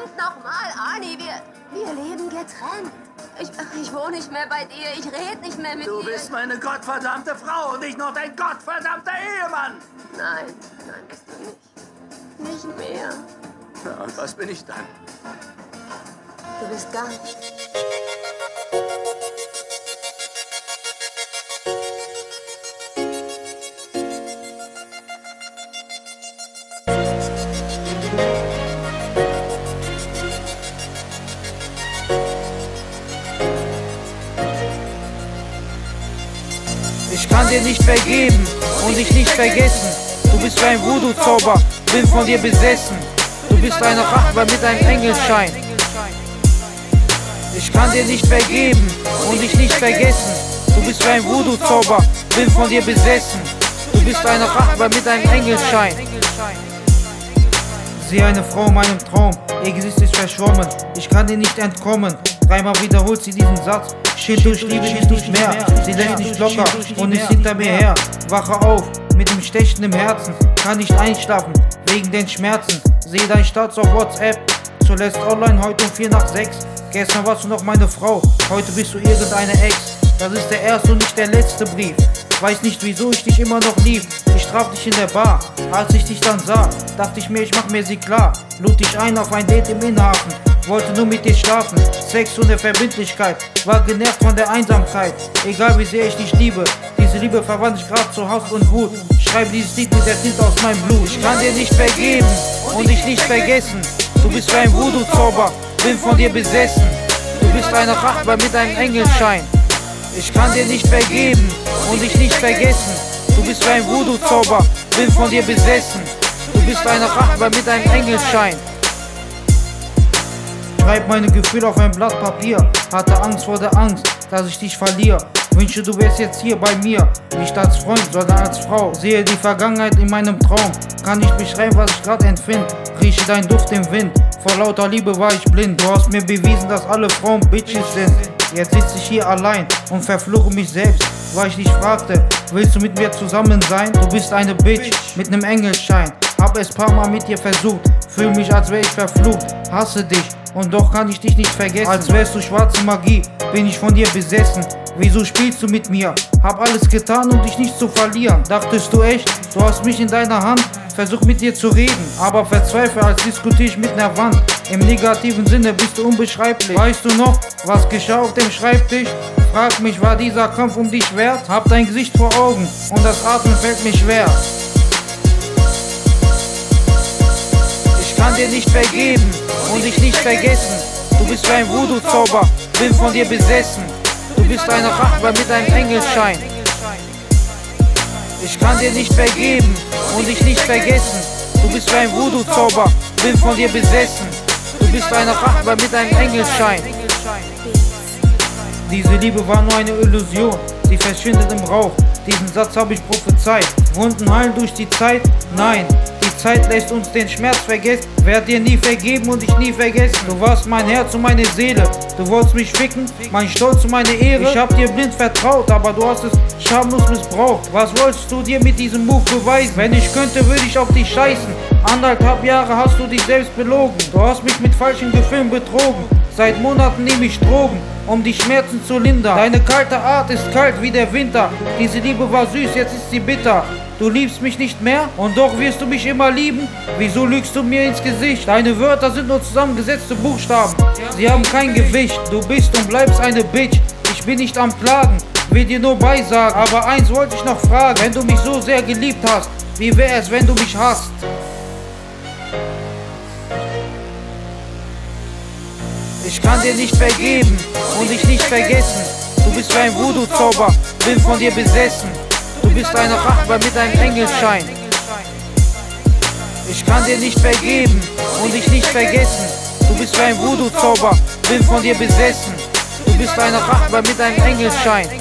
verdammt nochmal, Arnie, wir, wir leben getrennt. Ich, ich wohne nicht mehr bei dir, ich rede nicht mehr mit du dir. Du bist meine gottverdammte Frau und nicht nur dein gottverdammter Ehemann. Nein, nein, bist du nicht. Nicht mehr. Na, und was bin ich dann? Du bist gar nicht. Kann dir nicht vergeben und dich nicht vergessen. Du bist ein Voodoo-Zauber, bin von dir besessen. Du bist eine Rachbar mit einem Engelschein. Ich kann dir nicht vergeben und dich nicht vergessen. Du bist ein Voodoo-Zauber, bin von dir besessen. Du bist eine Rachbar mit einem Engelschein. Sieh eine Frau in meinem Traum, ihr Gesicht ist verschwommen, ich kann dir nicht entkommen. Dreimal wiederholt sie diesen Satz, Shit durch Liebe ist nicht mehr. Sie lässt nicht locker und ist hinter mir her. Wache auf, mit dem Stechen im Herzen, kann nicht einschlafen, wegen den Schmerzen. Sehe dein Status auf WhatsApp, zuletzt online heute um 4 nach 6. Gestern warst du noch meine Frau, heute bist du irgendeine Ex. Das ist der erste und nicht der letzte Brief. Weiß nicht wieso ich dich immer noch lieb. Ich traf dich in der Bar. Als ich dich dann sah, dachte ich mir, ich mach mir sie klar. Lud dich ein auf ein Date im Innenhafen. Wollte nur mit dir schlafen. Sex ohne Verbindlichkeit. War genervt von der Einsamkeit. Egal wie sehr ich dich liebe. Diese Liebe verwandelt sich grad zu Hass und Wut. Schreibe dieses Lied mit der Tinte aus meinem Blut. Ich kann dir nicht vergeben und dich nicht vergessen. Du bist ein Voodoo-Zauber, bin von dir besessen. Du bist eine Rachbar mit einem Engelschein. Ich kann dir nicht vergeben und dich nicht vergessen. Du bist ein Voodoo-Zauber, bin von dir besessen. Du bist eine Rachbar mit einem Engelschein. Schreib meine Gefühle auf ein Blatt Papier. Hatte Angst vor der Angst, dass ich dich verliere. Wünsche, du wärst jetzt hier bei mir. Nicht als Freund, sondern als Frau. Sehe die Vergangenheit in meinem Traum. Kann nicht beschreiben, was ich gerade empfinde. Rieche dein Duft im Wind. Vor lauter Liebe war ich blind. Du hast mir bewiesen, dass alle Frauen Bitches sind. Jetzt sitze ich hier allein und verfluche mich selbst, weil ich dich fragte, willst du mit mir zusammen sein? Du bist eine Bitch mit nem Engelschein. Hab es paar Mal mit dir versucht, fühl mich als wär ich verflucht, hasse dich und doch kann ich dich nicht vergessen. Als wärst du schwarze Magie, bin ich von dir besessen. Wieso spielst du mit mir? Hab alles getan, um dich nicht zu verlieren. Dachtest du echt, du hast mich in deiner Hand? Versuch mit dir zu reden, aber verzweifle, als diskutiere ich mit ner Wand. Im negativen Sinne bist du unbeschreiblich. Weißt du noch, was geschah auf dem Schreibtisch? Frag mich, war dieser Kampf um dich wert? Hab dein Gesicht vor Augen und das Atmen fällt mir schwer. Ich kann dir nicht vergeben und dich nicht vergessen. Du bist wie ein Voodoo-Zauber, bin von dir besessen. Du bist eine Rachbar mit einem Engelschein. Ich kann dir nicht vergeben und dich nicht vergessen. Du bist wie ein Voodoo-Zauber, bin von dir besessen. Du bist eine Rachbar mit einem Engelschein. Diese Liebe war nur eine Illusion, sie verschwindet im Rauch. Diesen Satz habe ich prophezeit. Wunden heilen durch die Zeit? Nein, Zeit lässt uns den Schmerz vergessen. Werd dir nie vergeben und dich nie vergessen. Du warst mein Herz und meine Seele. Du wolltest mich ficken, mein Stolz und meine Ehre. Ich hab dir blind vertraut, aber du hast es schamlos missbraucht. Was wolltest du dir mit diesem Move beweisen? Wenn ich könnte, würde ich auf dich scheißen. Anderthalb Jahre hast du dich selbst belogen. Du hast mich mit falschen Gefühlen betrogen. Seit Monaten nehme ich Drogen, um die Schmerzen zu lindern. Deine kalte Art ist kalt wie der Winter. Diese Liebe war süß, jetzt ist sie bitter. Du liebst mich nicht mehr und doch wirst du mich immer lieben. Wieso lügst du mir ins Gesicht? Deine Wörter sind nur zusammengesetzte Buchstaben. Sie haben kein Gewicht. Du bist und bleibst eine Bitch. Ich bin nicht am Plagen, will dir nur beisagen. Aber eins wollte ich noch fragen: Wenn du mich so sehr geliebt hast, wie wäre es, wenn du mich hasst? Ich kann dir nicht vergeben und dich nicht vergessen. Du bist wie ein Voodoo-Zauber, bin von dir besessen. Du bist eine Rachbar mit einem Engelschein. Ich kann dir nicht vergeben und dich nicht vergessen. Du bist wie ein Voodoo-Zauber, bin von dir besessen. Du bist eine Rachbar mit einem Engelschein.